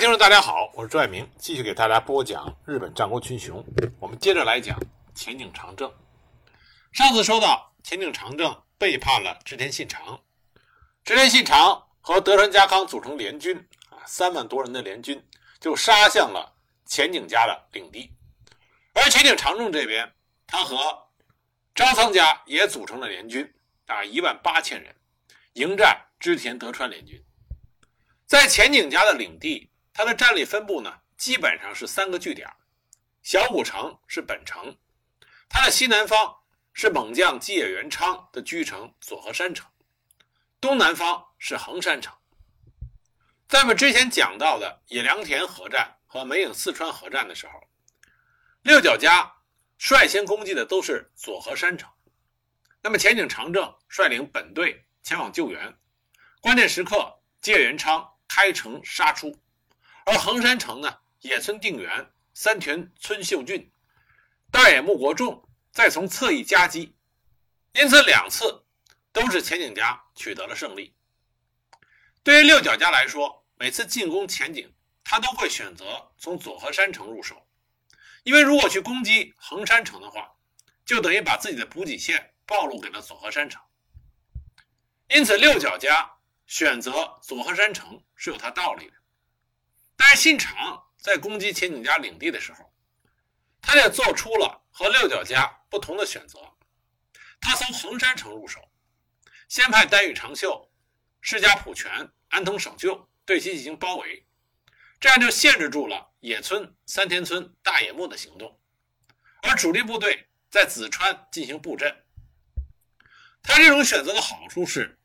听众，大家好，我是朱爱明，继续给大家播讲日本战国群雄。我们接着来讲前景长政。上次说到前景长政背叛了织田信长，织田信长和德川家康组成联军啊，三万多人的联军就杀向了前景家的领地。而前景长政这边，他和张仓家也组成了联军啊，一万八千人迎战织田德川联军。在前景家的领地。它的战力分布呢，基本上是三个据点：小谷城是本城，它的西南方是猛将基野元昌的居城佐和山城，东南方是横山城。在我们之前讲到的野良田合战和梅影四川合战的时候，六角家率先攻击的都是佐和山城，那么前景长政率领本队前往救援，关键时刻基野元昌开城杀出。而横山城呢，野村定远、三田村秀俊、大野木国重再从侧翼夹击，因此两次都是前景家取得了胜利。对于六角家来说，每次进攻前景，他都会选择从佐和山城入手，因为如果去攻击横山城的话，就等于把自己的补给线暴露给了佐和山城。因此，六角家选择佐和山城是有他道理的。但是信长在攻击前景家领地的时候，他也做出了和六角家不同的选择。他从横山城入手，先派丹羽长秀、世迦普权、安藤守就对其进行包围，这样就限制住了野村、三田村、大野木的行动，而主力部队在子川进行布阵。他这种选择的好处是，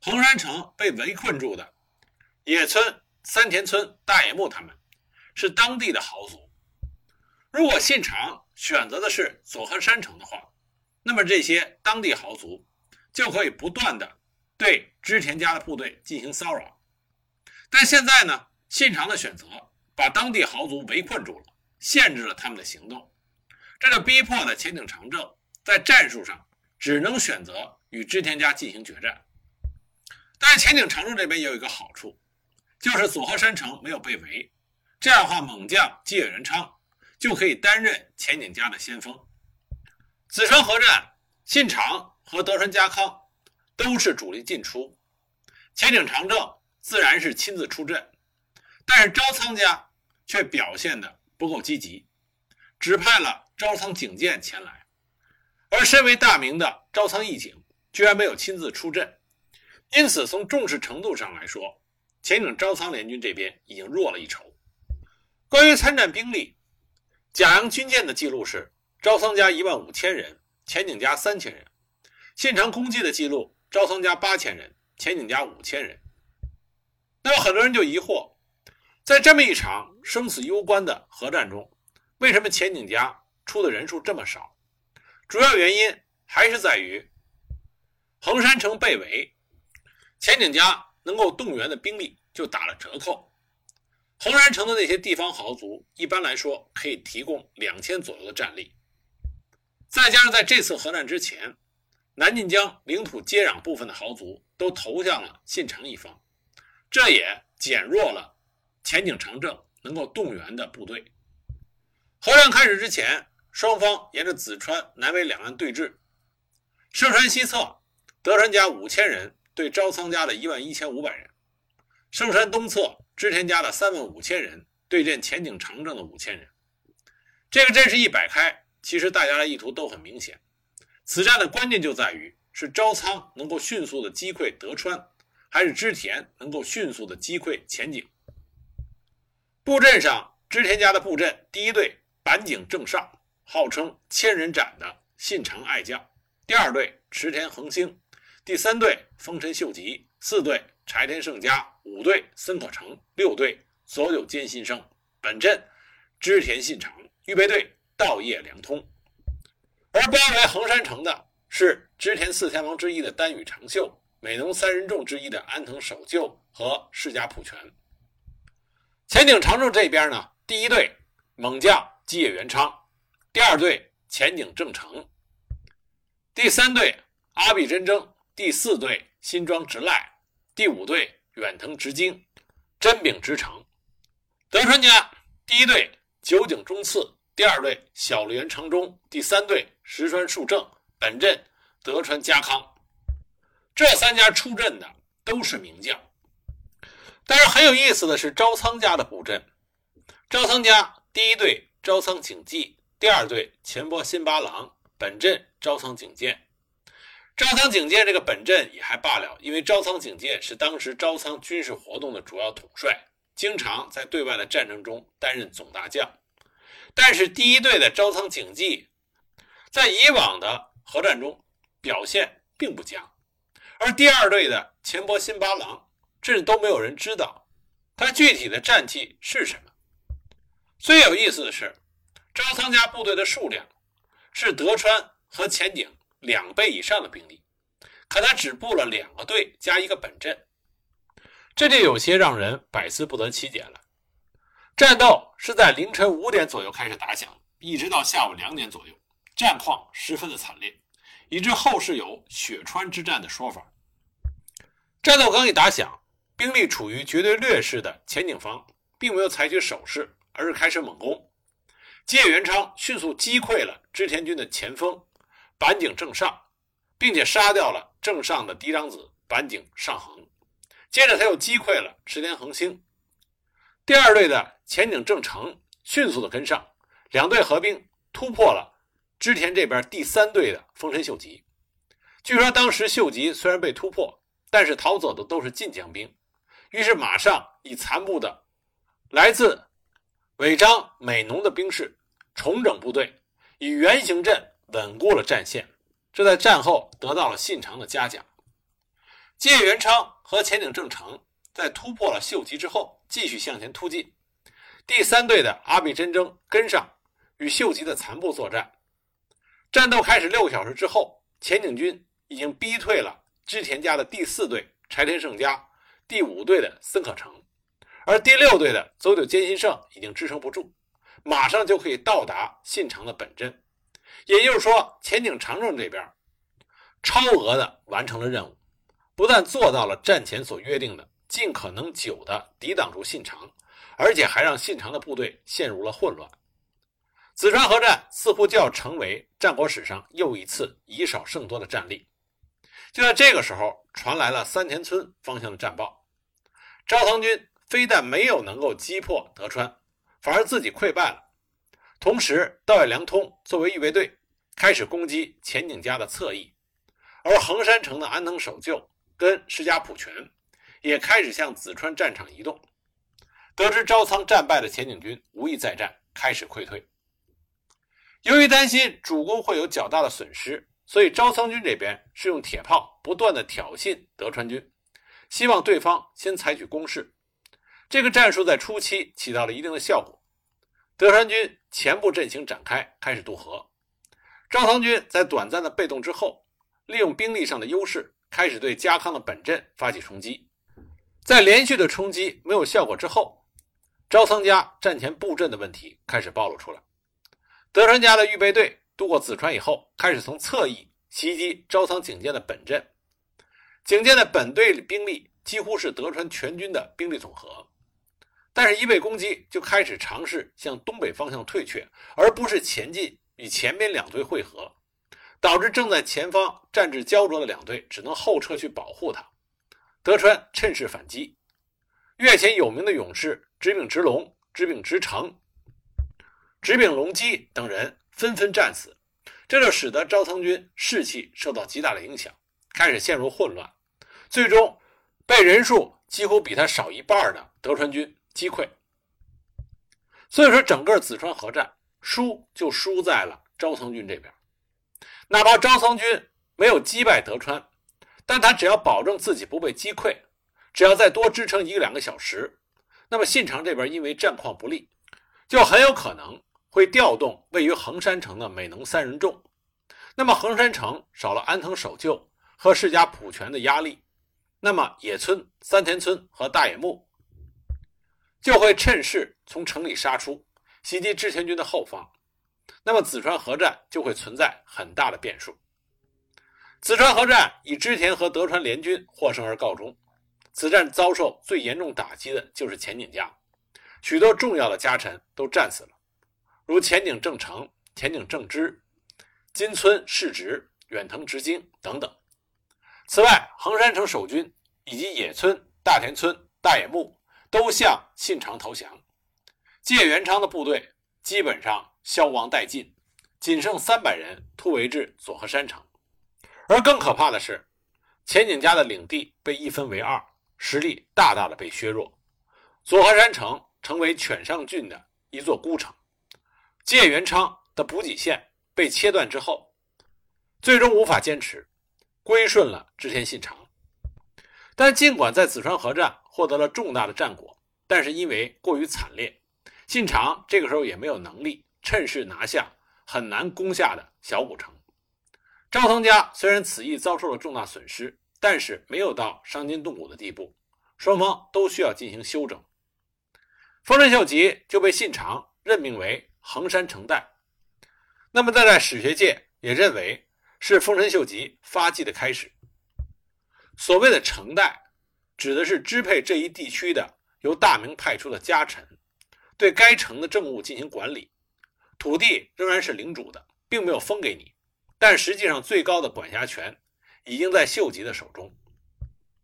横山城被围困住的野村。三田村、大野木他们是当地的豪族。如果信长选择的是佐贺山城的话，那么这些当地豪族就可以不断的对织田家的部队进行骚扰。但现在呢，信长的选择把当地豪族围困住了，限制了他们的行动，这就逼迫的前景长政在战术上只能选择与织田家进行决战。但是前景长政这边也有一个好处。就是佐贺山城没有被围，这样的话，猛将吉野元昌就可以担任前景家的先锋。子川河战，信长和德川家康都是主力进出，前景长政自然是亲自出阵，但是朝仓家却表现的不够积极，只派了朝仓景建前来，而身为大名的朝仓义景居然没有亲自出阵，因此从重视程度上来说。前景朝仓联军这边已经弱了一筹。关于参战兵力，甲阳军舰的记录是朝仓家一万五千人，前景家三千人。现场攻击的记录，朝仓家八千人，前景家五千人。那么很多人就疑惑，在这么一场生死攸关的核战中，为什么前景家出的人数这么少？主要原因还是在于横山城被围，前景家。能够动员的兵力就打了折扣。横山城的那些地方豪族，一般来说可以提供两千左右的战力，再加上在这次核战之前，南晋江领土接壤部分的豪族都投向了信长一方，这也减弱了前景长政能够动员的部队。核战开始之前，双方沿着子川南北两岸对峙，盛川西侧，德川家五千人。对朝仓家的一万一千五百人，圣山东侧织田家的三万五千人对阵前景长政的五千人，这个阵势一摆开，其实大家的意图都很明显。此战的关键就在于是朝仓能够迅速的击溃德川，还是织田能够迅速的击溃前景。布阵上，织田家的布阵第一队板井正上，号称千人斩的信长爱将；第二队池田恒星。第三队丰臣秀吉，四队柴田胜家，五队森可成，六队所有坚信生。本阵织田信长，预备队稻叶良通。而包围横山城的是织田四天王之一的丹羽长秀，美浓三人众之一的安藤守就和世家普权。前景长政这边呢，第一队猛将基野元昌，第二队前景正成，第三队阿比真争。第四队新庄直赖，第五队远藤直经，真柄直成。德川家第一队酒井忠次，第二队小笠原长忠，第三队石川树正，本阵德川家康。这三家出阵的都是名将。但是很有意思的是，招仓家的布阵。招仓家第一队招仓景纪，第二队前波新八郎，本阵招仓景健。招仓景健这个本阵也还罢了，因为招仓景健是当时招仓军事活动的主要统帅，经常在对外的战争中担任总大将。但是第一队的招仓景纪，在以往的核战中表现并不佳，而第二队的前波新八郎，甚至都没有人知道他具体的战绩是什么。最有意思的是，招仓家部队的数量是德川和前景。两倍以上的兵力，可他只布了两个队加一个本阵，这就有些让人百思不得其解了。战斗是在凌晨五点左右开始打响，一直到下午两点左右，战况十分的惨烈，以致后世有雪川之战的说法。战斗刚一打响，兵力处于绝对劣势的前景方并没有采取守势，而是开始猛攻。吉野元昌迅速击溃了织田军的前锋。板井正上，并且杀掉了正上的嫡长子板井上恒。接着，他又击溃了池田恒星。第二队的前井正成迅速的跟上，两队合兵突破了织田这边第三队的丰臣秀吉。据说当时秀吉虽然被突破，但是逃走的都是晋江兵，于是马上以残部的来自尾张美浓的兵士重整部队，以圆形阵。稳固了战线，这在战后得到了信长的嘉奖。吉野元昌和前井正成在突破了秀吉之后，继续向前突进。第三队的阿比真争跟上，与秀吉的残部作战。战斗开始六个小时之后，前井军已经逼退了织田家的第四队柴田胜家、第五队的森可成，而第六队的佐久间信胜已经支撑不住，马上就可以到达信长的本阵。也就是说，前景长政这边超额的完成了任务，不但做到了战前所约定的尽可能久的抵挡住信长，而且还让信长的部队陷入了混乱。紫川河战似乎就要成为战国史上又一次以少胜多的战例。就在这个时候，传来了三田村方向的战报：招仓军非但没有能够击破德川，反而自己溃败了。同时，道野良通作为预备队，开始攻击前景家的侧翼，而横山城的安藤守旧跟石家普全也开始向紫川战场移动。得知朝仓战败的前景军无意再战，开始溃退。由于担心主攻会有较大的损失，所以招仓军这边是用铁炮不断的挑衅德川军，希望对方先采取攻势。这个战术在初期起到了一定的效果。德川军前部阵型展开，开始渡河。招仓军在短暂的被动之后，利用兵力上的优势，开始对家康的本阵发起冲击。在连续的冲击没有效果之后，招仓家战前布阵的问题开始暴露出来。德川家的预备队渡过紫川以后，开始从侧翼袭击招仓景健的本阵。景健的本队兵力几乎是德川全军的兵力总和。但是，一被攻击就开始尝试向东北方向退却，而不是前进与前边两队会合，导致正在前方战至焦灼的两队只能后撤去保护他。德川趁势反击，越前有名的勇士直柄直龙、直柄直成、直柄隆基等人纷纷战死，这就使得招仓军士气受到极大的影响，开始陷入混乱，最终被人数几乎比他少一半的德川军。击溃，所以说整个紫川河战输就输在了招仓军这边。哪怕招仓军没有击败德川，但他只要保证自己不被击溃，只要再多支撑一个两个小时，那么信长这边因为战况不利，就很有可能会调动位于横山城的美浓三人众。那么横山城少了安藤守旧和世家普权的压力，那么野村、三田村和大野木。就会趁势从城里杀出，袭击织田军的后方，那么紫川河战就会存在很大的变数。紫川河战以织田和德川联军获胜而告终。此战遭受最严重打击的就是前景家，许多重要的家臣都战死了，如前景正成、前景正之、金村世直、远藤直经等等。此外，横山城守军以及野村、大田村、大野木都向信长投降，芥元昌的部队基本上消亡殆尽，仅剩三百人突围至佐贺山城。而更可怕的是，前景家的领地被一分为二，实力大大的被削弱。佐贺山城成为犬上郡的一座孤城，芥元昌的补给线被切断之后，最终无法坚持，归顺了织田信长。但尽管在紫川河战获得了重大的战果，但是因为过于惨烈，信长这个时候也没有能力趁势拿下很难攻下的小古城。赵仓家虽然此役遭受了重大损失，但是没有到伤筋动骨的地步，双方都需要进行休整。丰臣秀吉就被信长任命为横山城代，那么在在史学界也认为是丰臣秀吉发迹的开始。所谓的城代，指的是支配这一地区的由大明派出的家臣，对该城的政务进行管理，土地仍然是领主的，并没有封给你，但实际上最高的管辖权已经在秀吉的手中。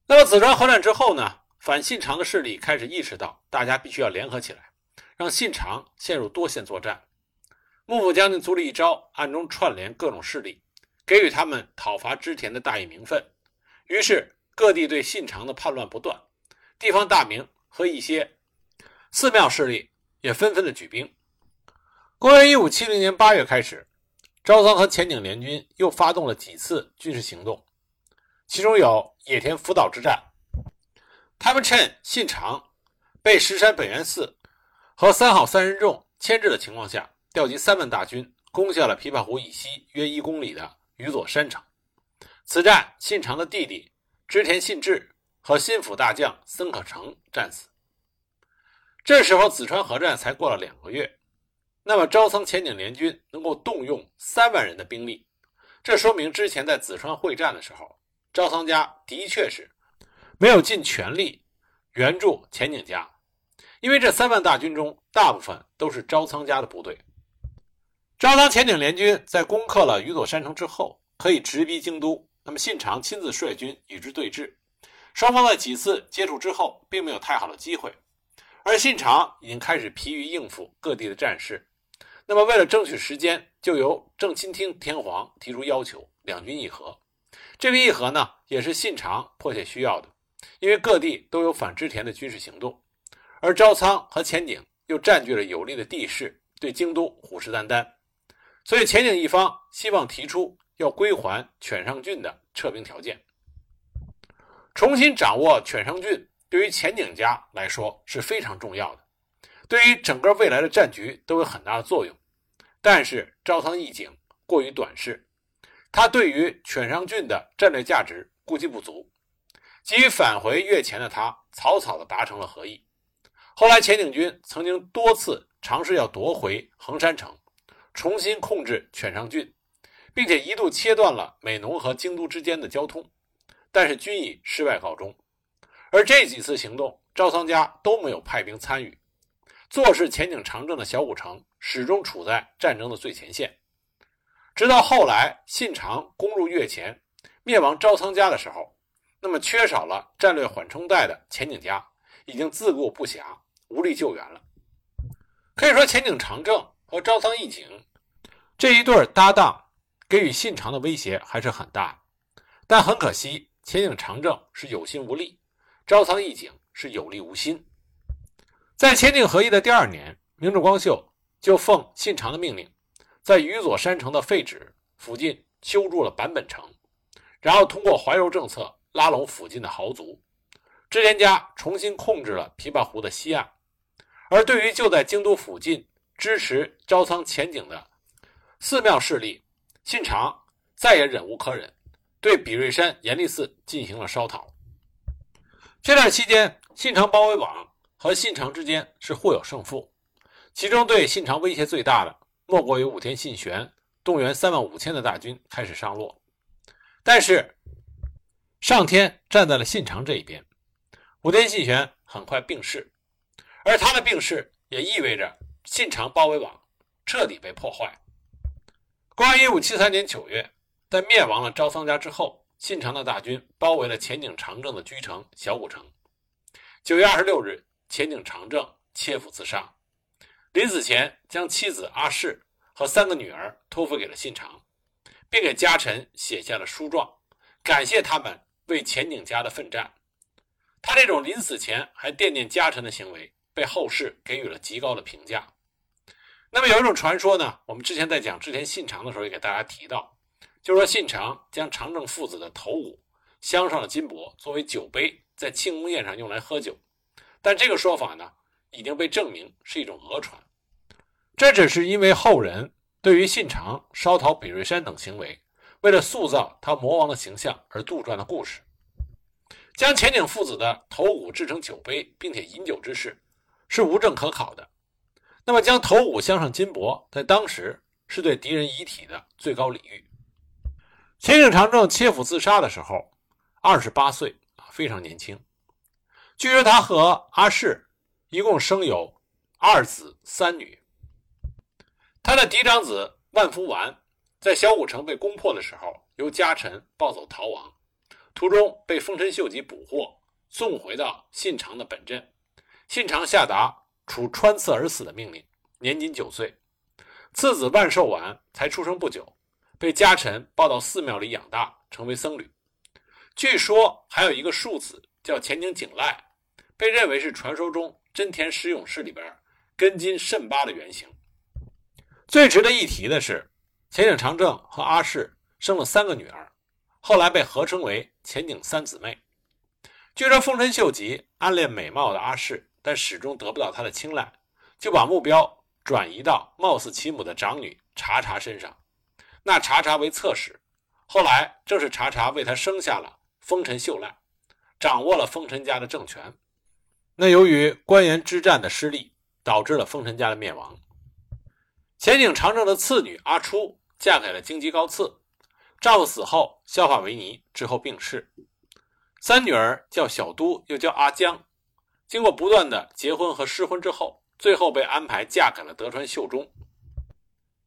那么紫川河战之后呢？反信长的势力开始意识到，大家必须要联合起来，让信长陷入多线作战。幕府将军足利义昭暗中串联各种势力，给予他们讨伐织田的大义名分。于是各地对信长的叛乱不断，地方大名和一些寺庙势力也纷纷的举兵。公元一五七零年八月开始，朝仓和前井联军又发动了几次军事行动，其中有野田福岛之战。他们趁信长被石山本愿寺和三好三人众牵制的情况下，调集三万大军，攻下了琵琶湖以西约一公里的宇佐山城。此战，信长的弟弟织田信治和心腹大将森可成战死。这时候，紫川河战才过了两个月，那么朝仓前井联军能够动用三万人的兵力，这说明之前在紫川会战的时候，朝仓家的确是。没有尽全力援助前景家，因为这三万大军中大部分都是朝仓家的部队。朝仓前景联军在攻克了宇佐山城之后，可以直逼京都。那么信长亲自率军与之对峙，双方在几次接触之后，并没有太好的机会。而信长已经开始疲于应付各地的战事，那么为了争取时间，就由正亲听天皇提出要求，两军议和。这个议和呢，也是信长迫切需要的。因为各地都有反织田的军事行动，而朝仓和前井又占据了有利的地势，对京都虎视眈眈，所以前井一方希望提出要归还犬上郡的撤兵条件。重新掌握犬上郡对于前井家来说是非常重要的，对于整个未来的战局都有很大的作用。但是朝仓义景过于短视，他对于犬上郡的战略价值估计不足。急于返回越前的他，草草地达成了和议。后来，前井军曾经多次尝试要夺回横山城，重新控制犬上郡，并且一度切断了美浓和京都之间的交通，但是均以失败告终。而这几次行动，赵仓家都没有派兵参与，坐视前景长政的小古城始终处在战争的最前线。直到后来，信长攻入越前，灭亡赵仓家的时候。那么，缺少了战略缓冲带的前景家已经自顾不暇，无力救援了。可以说，前景长政和朝仓义景这一对搭档给予信长的威胁还是很大。但很可惜，前景长政是有心无力，朝仓义景是有力无心。在前景合议的第二年，明治光秀就奉信长的命令，在宇佐山城的废址附近修筑了坂本城，然后通过怀柔政策。拉拢附近的豪族，织田家重新控制了琵琶湖的西岸，而对于就在京都附近支持朝仓前景的寺庙势力，信长再也忍无可忍，对比瑞山严立寺进行了烧讨。这段期间，信长包围网和信长之间是互有胜负，其中对信长威胁最大的，莫过于武田信玄动员三万五千的大军开始上洛，但是。上天站在了信长这一边，武田信玄很快病逝，而他的病逝也意味着信长包围网彻底被破坏。公元一五七三年九月，在灭亡了招桑家之后，信长的大军包围了前景长政的居城小谷城。九月二十六日，前景长政切腹自杀，临死前将妻子阿市和三个女儿托付给了信长，并给家臣写下了书状，感谢他们为前景家的奋战。他这种临死前还惦念家臣的行为，被后世给予了极高的评价。那么有一种传说呢，我们之前在讲织田信长的时候也给大家提到，就是说信长将长政父子的头骨镶上了金箔，作为酒杯，在庆功宴上用来喝酒。但这个说法呢，已经被证明是一种讹传。这只是因为后人对于信长烧陶比瑞山等行为，为了塑造他魔王的形象而杜撰的故事。将前景父子的头骨制成酒杯，并且饮酒之事，是无证可考的。那么，将头骨镶上金箔，在当时是对敌人遗体的最高礼遇。前景长政切腹自杀的时候，二十八岁，非常年轻。据说他和阿市一共生有二子三女。他的嫡长子万福丸在小谷城被攻破的时候，由家臣抱走逃亡，途中被丰臣秀吉捕获，送回到信长的本镇。信长下达。处穿刺而死的命令，年仅九岁。次子万寿丸才出生不久，被家臣抱到寺庙里养大，成为僧侣。据说还有一个庶子叫前井景赖，被认为是传说中真田十勇士里边根津甚八的原型。最值得一提的是，前井长政和阿市生了三个女儿，后来被合称为前井三姊妹。据说丰臣秀吉暗恋美貌的阿市。但始终得不到他的青睐，就把目标转移到貌似其母的长女茶茶身上。那茶茶为侧室，后来正是茶茶为他生下了丰臣秀赖，掌握了丰臣家的政权。那由于关原之战的失利，导致了丰臣家的灭亡。前景长政的次女阿初嫁给了京畿高次，丈夫死后削发为尼，之后病逝。三女儿叫小都，又叫阿江。经过不断的结婚和失婚之后，最后被安排嫁给了德川秀忠。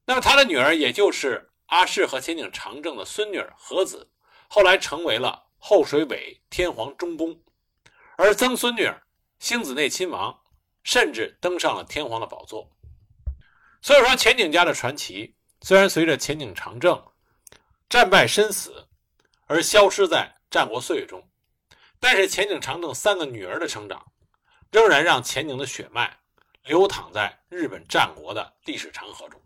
那么他的女儿，也就是阿市和前景长政的孙女儿和子，后来成为了后水尾天皇中宫，而曾孙女儿星子内亲王，甚至登上了天皇的宝座。所以说，前景家的传奇虽然随着前景长政战败身死而消失在战国岁月中，但是前景长政三个女儿的成长。仍然让前宁的血脉流淌在日本战国的历史长河中。